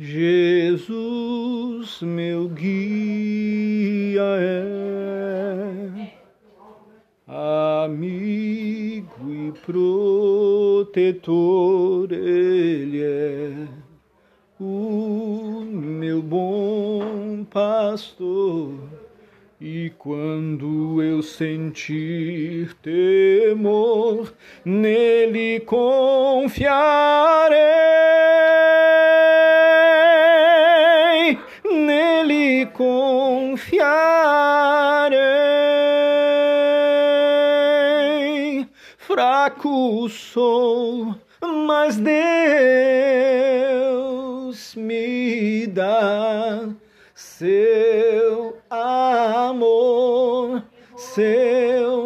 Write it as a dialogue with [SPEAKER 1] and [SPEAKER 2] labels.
[SPEAKER 1] Jesus, meu guia é, amigo e protetor, Ele é o meu bom pastor. E quando eu sentir temor, nele confiarei, nele confiarei. Fraco sou, mas Deus me dá seu amor, seu